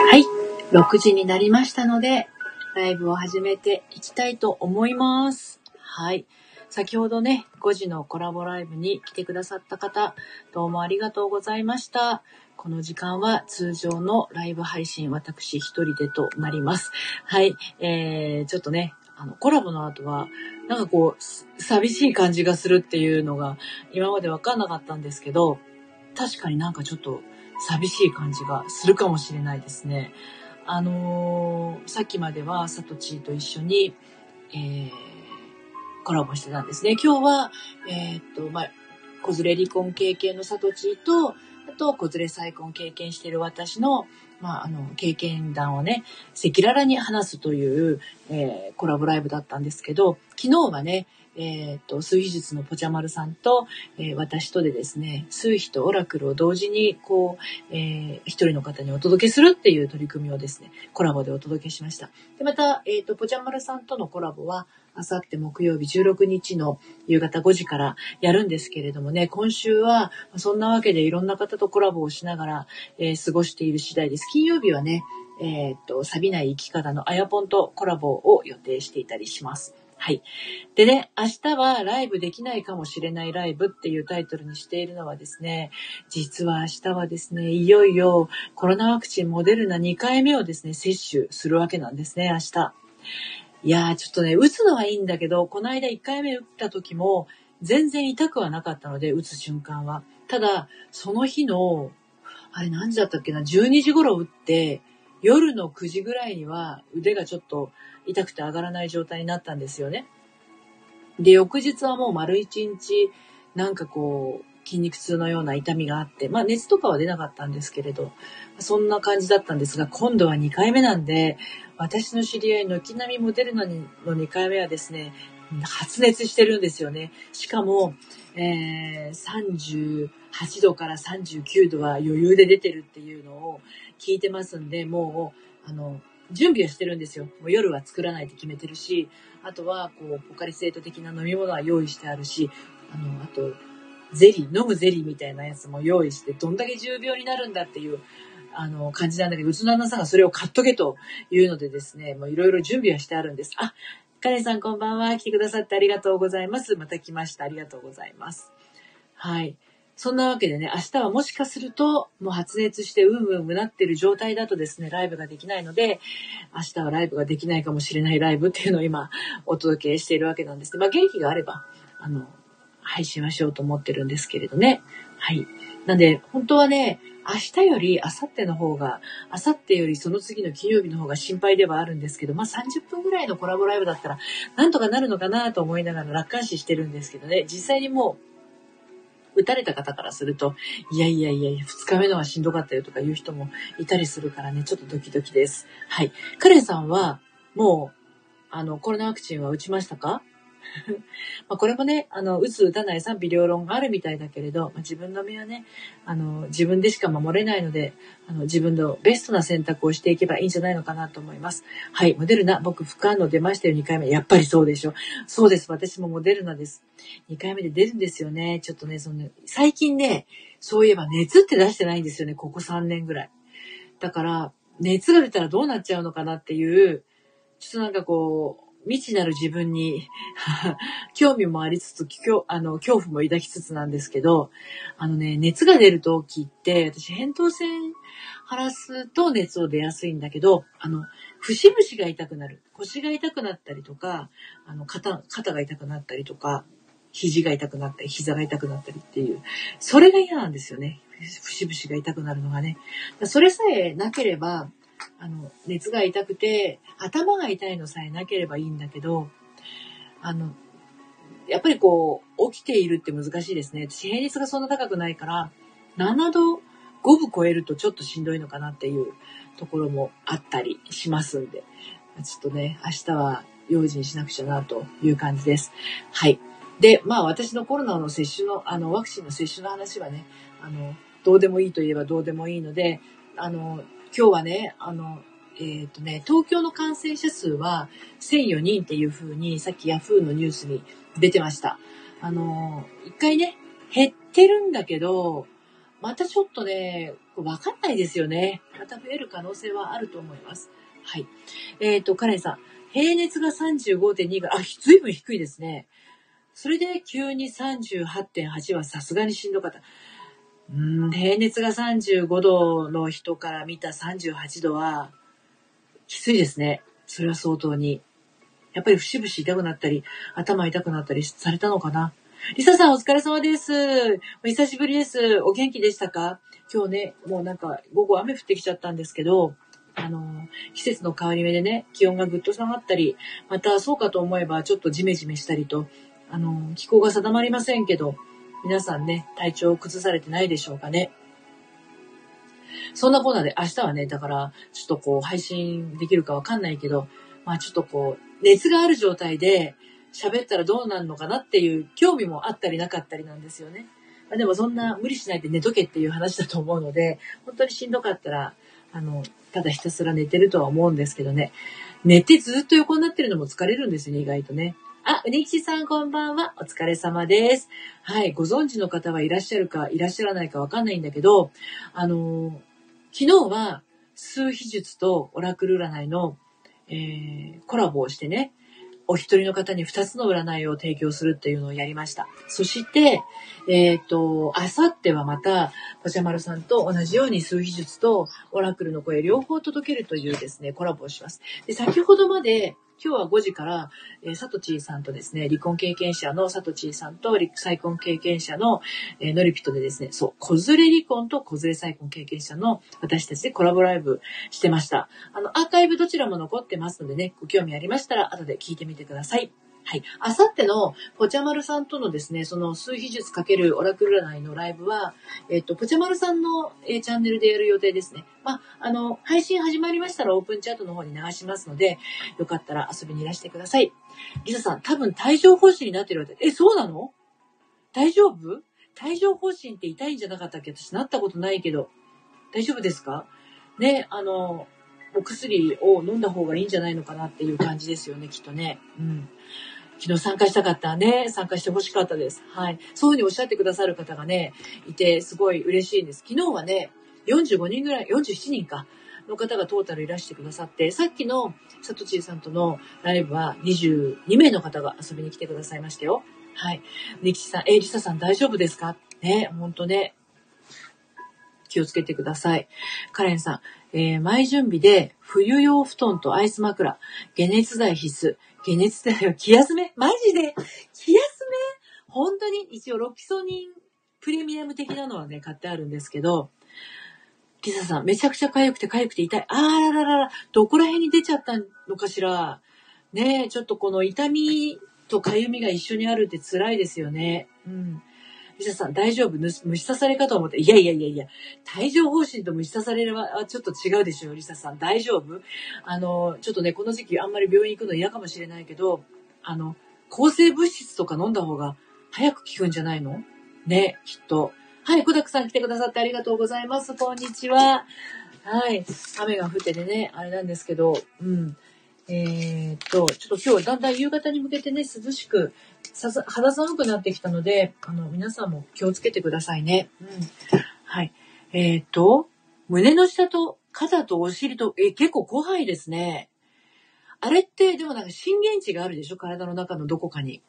はい。6時になりましたので、ライブを始めていきたいと思います。はい。先ほどね、5時のコラボライブに来てくださった方、どうもありがとうございました。この時間は通常のライブ配信、私一人でとなります。はい。えー、ちょっとね、あの、コラボの後は、なんかこう、寂しい感じがするっていうのが、今までわかんなかったんですけど、確かになんかちょっと、寂しい感じがするかもしれないですね。あのー、さっきまではサトチーと一緒に、えー、コラボしてたんですね。今日は、えー、っと、まあ、子連れ離婚経験のサトチーと、あと、子連れ再婚経験している私の、まあ、あの、経験談をね、赤裸々に話すという、えー、コラボライブだったんですけど、昨日はね、えっ、と、数秘術のぽちゃまるさんと、えー、私とでですね、数秘とオラクルを同時に、こう、えー、一人の方にお届けするっていう取り組みをですね、コラボでお届けしました。で、また、えっ、と、ぽちゃまるさんとのコラボは、あさって木曜日16日の夕方5時からやるんですけれどもね、今週はそんなわけでいろんな方とコラボをしながら、えー、過ごしている次第です。金曜日はね、えっ、と、錆びない生き方のあやぽんとコラボを予定していたりします。はい。でね、明日はライブできないかもしれないライブっていうタイトルにしているのはですね、実は明日はですね、いよいよコロナワクチンモデルナ2回目をですね、接種するわけなんですね、明日。いやー、ちょっとね、打つのはいいんだけど、この間1回目打った時も全然痛くはなかったので、打つ瞬間は。ただ、その日の、あれ何時だったっけな、12時頃打って、夜の9時ぐらいには腕がちょっと痛くて上がらない状態になったんですよね。で、翌日はもう丸一日、なんかこう、筋肉痛のような痛みがあって、まあ熱とかは出なかったんですけれど、そんな感じだったんですが、今度は2回目なんで、私の知り合いの木並モデルナの2回目はですね、発熱してるんですよね。しかも、えー、38度から39度は余裕で出てるっていうのを聞いてますんで、もう、あの、準備はしてるんですよ。もう夜は作らないって決めてるし、あとは、こう、ポカリスエット的な飲み物は用意してあるし、あの、あと、ゼリー、飲むゼリーみたいなやつも用意して、どんだけ重病になるんだっていう、あの、感じなんだけど、うちの旦那さんがそれを買っとけというのでですね、もういろいろ準備はしてあるんです。あ、カレンさんこんばんは。来てくださってありがとうございます。また来ました。ありがとうございます。はい。そんなわけでね、明日はもしかすると、もう発熱してうむうむなってる状態だとですね、ライブができないので、明日はライブができないかもしれないライブっていうのを今、お届けしているわけなんですね。まあ、元気があれば、あの、配信はしようと思ってるんですけれどね。はい。なんで、本当はね、明日より明後日の方が、明後日よりその次の金曜日の方が心配ではあるんですけど、まあ30分ぐらいのコラボライブだったら、なんとかなるのかなと思いながら楽観視してるんですけどね、実際にもう、打たれた方からすると、いやいやいや、2日目のはしんどかったよとか言う人もいたりするからね、ちょっとドキドキです。はい。カレンさんは、もう、あの、コロナワクチンは打ちましたか？まあこれもね、あの、打つ打たない賛否両論があるみたいだけれど、まあ、自分の身はね、あの、自分でしか守れないので、あの、自分のベストな選択をしていけばいいんじゃないのかなと思います。はい、モデルナ、僕、副反応出ましたよ、2回目。やっぱりそうでしょ。そうです、私もモデルナです。2回目で出るんですよね。ちょっとね、その、最近ね、そういえば熱って出してないんですよね、ここ3年ぐらい。だから、熱が出たらどうなっちゃうのかなっていう、ちょっとなんかこう、未知なる自分に 興味もありつつ、あの、恐怖も抱きつつなんですけど、あのね、熱が出る時って、私、扁桃腺晴らすと熱を出やすいんだけど、あの、節々が痛くなる。腰が痛くなったりとか、あの、肩、肩が痛くなったりとか、肘が痛くなったり、膝が痛くなったりっていう、それが嫌なんですよね。節々が痛くなるのがね。それさえなければ、あの、熱が痛くて、頭が痛いのさえなければいいんだけど、あの、やっぱりこう、起きているって難しいですね。私、平熱がそんな高くないから、7度5分超えるとちょっとしんどいのかなっていうところもあったりしますんで、ちょっとね、明日は用心しなくちゃなという感じです。はい。で、まあ私のコロナの接種の、あの、ワクチンの接種の話はね、あの、どうでもいいといえばどうでもいいので、あの、今日はね、あの、えっ、ー、とね、東京の感染者数は1004人っていう風に、さっきヤフーのニュースに出てました。あの、一回ね、減ってるんだけど、またちょっとね、わかんないですよね。また増える可能性はあると思います。はい。えっ、ー、と、カレンさん。平熱が35.2が、あ、ずいぶん低いですね。それで急に38.8はさすがにしんどかった。うん、平熱が35度の人から見た38度は、きついですね。それは相当に。やっぱり節々痛くなったり、頭痛くなったりされたのかな。リサさんお疲れ様です。お久しぶりです。お元気でしたか？今日ね、もうなんか午後雨降ってきちゃったんですけど、あの、季節の変わり目でね、気温がぐっと下がったり、またそうかと思えばちょっとジメジメしたりと、あの、気候が定まりませんけど、皆さんね、体調を崩されてないでしょうかね。そんなコーナーで明日はね、だから、ちょっとこう、配信できるかわかんないけど、まあちょっとこう、熱がある状態で喋ったらどうなるのかなっていう興味もあったりなかったりなんですよね。まあ、でもそんな無理しないで寝とけっていう話だと思うので、本当にしんどかったら、あの、ただひたすら寝てるとは思うんですけどね。寝てずっと横になってるのも疲れるんですよね、意外とね。あ、うにきちさんこんばんは。お疲れ様です。はい。ご存知の方はいらっしゃるか、いらっしゃらないかわかんないんだけど、あの、昨日は、数秘術とオラクル占いの、えー、コラボをしてね、お一人の方に二つの占いを提供するっていうのをやりました。そして、えっ、ー、と、あさってはまた、パチャマルさんと同じように数秘術とオラクルの声両方届けるというですね、コラボをします。で、先ほどまで、今日は5時から、えー、サトチーさんとですね、離婚経験者のサトチーさんと再婚経験者の、えー、ノリピットでですね、そう、子連れ離婚と子連れ再婚経験者の私たちでコラボライブしてました。あの、アーカイブどちらも残ってますのでね、ご興味ありましたら後で聞いてみてください。はい。あさっての、ポチャマルさんとのですね、その数秘術かけるオラクル占いのライブは、えっ、と、ポチャマルさんの、えー、チャンネルでやる予定ですね。まあ、あの、配信始まりましたらオープンチャットの方に流しますので、よかったら遊びにいらしてください。リサさん、多分帯状疱疹になってるわけ。え、そうなの？大丈夫？帯状疱疹って痛いんじゃなかったっけ？私なったことないけど。大丈夫ですか？ね、あの、お薬を飲んだ方がいいんじゃないのかなっていう感じですよね、きっとね。うん。昨日参加したかったね。参加してほしかったです。はい。そういうふうにおっしゃってくださる方がね、いて、すごい嬉しいんです。昨日はね、45人ぐらい、47人か。の方がトータルいらしてくださって、さっきのさとちーさんとのライブは22名の方が遊びに来てくださいましたよ。はい。リキさん、えー、リサさん大丈夫ですか？ね、ほんとね。気をつけてください。カレンさん、えー、前準備で冬用布団とアイス枕、解熱剤必須。解熱剤は気休めマジで気休め？本当に？一応ロキソニンプレミアム的なのはね、買ってあるんですけど、ピザさん、めちゃくちゃ痒くて痒くて痛い。あらららら、どこら辺に出ちゃったのかしら？ねえ、ちょっとこの痛みと痒みが一緒にあるって辛いですよね。うん。リサさん、大丈夫？虫刺されかと思って。いやいやいやいや、帯状疱疹と虫刺されはちょっと違うでしょ、リサさん。大丈夫？あの、ちょっとね、この時期あんまり病院行くの嫌かもしれないけど、あの、抗生物質とか飲んだ方が早く効くんじゃないの？ね、きっと。はい、小沢さん来てくださってありがとうございます。こんにちは。はい。雨が降っててね、あれなんですけど、うん。えー、っと、ちょっと今日はだんだん夕方に向けてね、涼しく、肌寒くなってきたので、あの、皆さんも気をつけてくださいね。うん。はい。えー、っと、胸の下と肩とお尻と、え、結構広範囲ですね。あれって、でもなんか震源地があるでしょ？体の中のどこかに。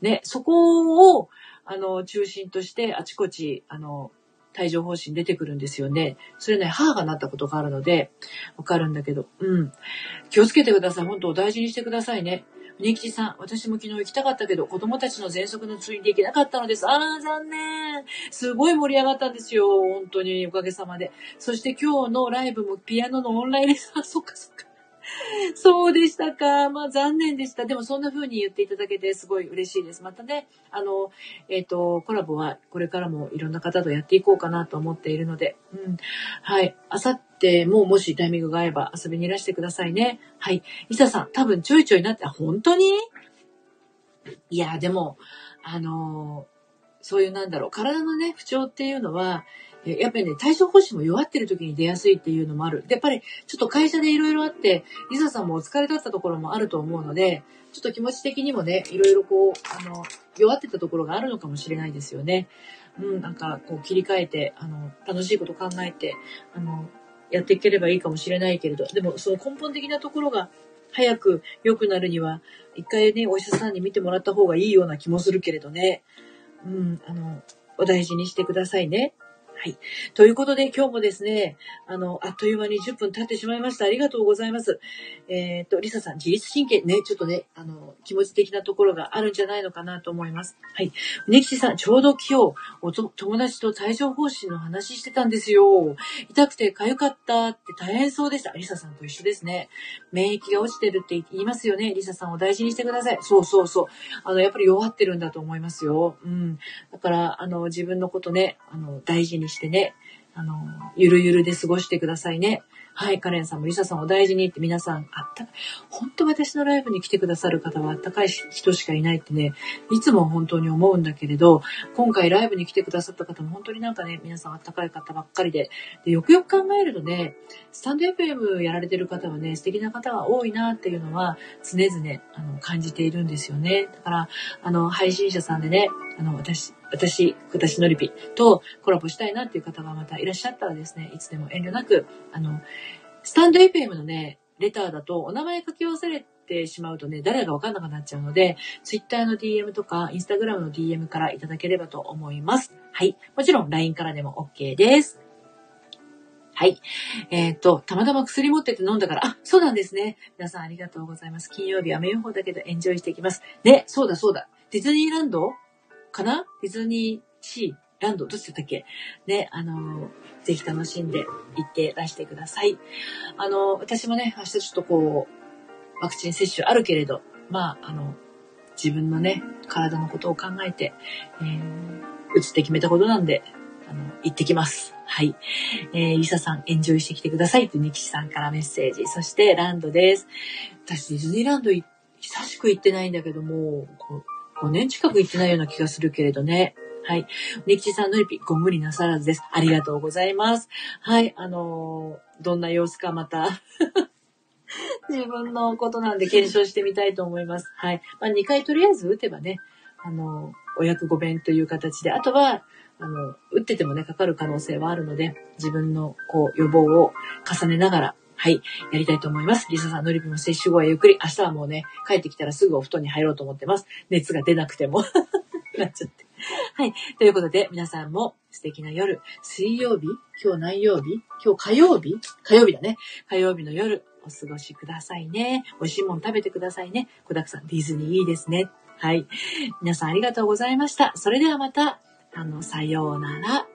ね、そこを、あの、中心としてあちこち、あの、帯状疱疹出てくるんですよね。それね、母がなったことがあるので、わかるんだけど、うん。気をつけてください。本当大事にしてくださいね。ニキさん、私も昨日行きたかったけど、子供たちの喘息の通院で行けなかったのです。あー、残念。すごい盛り上がったんですよ。本当に、おかげさまで。そして今日のライブもピアノのオンラインです。あ、そっかそっか。そうでしたか。まあ残念でした。でもそんな風に言っていただけてすごい嬉しいです。またね、あの、えっ、ー、と、コラボはこれからもいろんな方とやっていこうかなと思っているので、うん。はい。あさってももしタイミングが合えば遊びにいらしてくださいね。はい。リサさん、多分ちょいちょいなって、本当に？いや、でも、あのそういうなんだろう、体のね、不調っていうのは、やっぱりね、体調方針も弱ってる時に出やすいっていうのもある。で、やっぱりちょっと会社でいろいろあって、リサさんもお疲れだったところもあると思うので、ちょっと気持ち的にもね、いろいろこう、あの、弱ってたところがあるのかもしれないですよね。うん、なんかこう切り替えて、あの、楽しいこと考えて、あの、やっていければいいかもしれないけれど、でもその根本的なところが早く良くなるには、一回ね、お医者さんに見てもらった方がいいような気もするけれどね。うん、あの、お大事にしてくださいね。はい。ということで、今日もですね、あの、あっという間に10分経ってしまいました。ありがとうございます。えっ、と、リサさん、自律神経ね、ちょっとね、あの、気持ち的なところがあるんじゃないのかなと思います。はい。ネキシさん、ちょうど今日、友達と帯状疱疹の話してたんですよ。痛くて痒かったって大変そうでした。リサさんと一緒ですね。免疫が落ちてるって言いますよね。リサさんを大事にしてください。そうそうそう。あの、やっぱり弱ってるんだと思いますよ。うん。だから、あの、自分のことね、あの、大事にしてね、あの、ゆるゆるで過ごしてくださいね。はい、カレンさんもリサさんお大事にって皆さん、あった。本当私のライブに来てくださる方はあったかい人しかいないってね、いつも本当に思うんだけれど、今回ライブに来てくださった方も本当になんかね、皆さんあったかい方ばっかりで、でよくよく考えるとね、スタンド FM やられてる方はね、素敵な方が多いなっていうのは常々あの感じているんですよね。だから、あの、配信者さんでね、あの、私、私、私のりぴとコラボしたいなっていう方がまたいらっしゃったらですね、いつでも遠慮なく、あの、スタンド FM のね、レターだとお名前書き忘れてしまうとね、誰がわかんなくなっちゃうので、Twitter の DM とか Instagram の DM からいただければと思います。はい。もちろん LINE からでも OK です。はい。えっ、ー、と、たまたま薬持ってて飲んだから、あ、そうなんですね。皆さんありがとうございます。金曜日は雨予報だけどエンジョイしていきます。ね、そうだそうだ。ディズニーランドかな？ディズニーシーランドどっちだったっけ？ね、あのー、ぜひ楽しんで行ってらしてください。あのー、私もね、明日ちょっとこう、ワクチン接種あるけれど、まあ、あの、自分のね、体のことを考えて、えー、打つって決めたことなんで、あの、行ってきます。はい。えー、リサさん、エンジョイしてきてくださいってニキシさんからメッセージ。そして、ランドです。私、ディズニーランド久しく行ってないんだけども、5年近く行ってないような気がするけれどね。はい。ネキチさんのりぴ、ご無理なさらずです。ありがとうございます。はい。あのー、どんな様子かまた 自分のことなんで検証してみたいと思います。はい。まあ、2回とりあえず打てばね、あのー、お役御弁という形で、あとは、あの、打っててもね、かかる可能性はあるので、自分の、こう、予防を重ねながら、はい、やりたいと思います。リサさん、のりぴも接種後はゆっくり、明日はもうね、帰ってきたらすぐお布団に入ろうと思ってます。熱が出なくても。なっちゃって。はい。ということで、皆さんも素敵な夜、水曜日？今日何曜日？今日火曜日？火曜日だね。火曜日の夜、お過ごしくださいね。美味しいもん食べてくださいね。小沢さん、ディズニーいいですね。はい。皆さんありがとうございました。それではまた、あの、さようなら。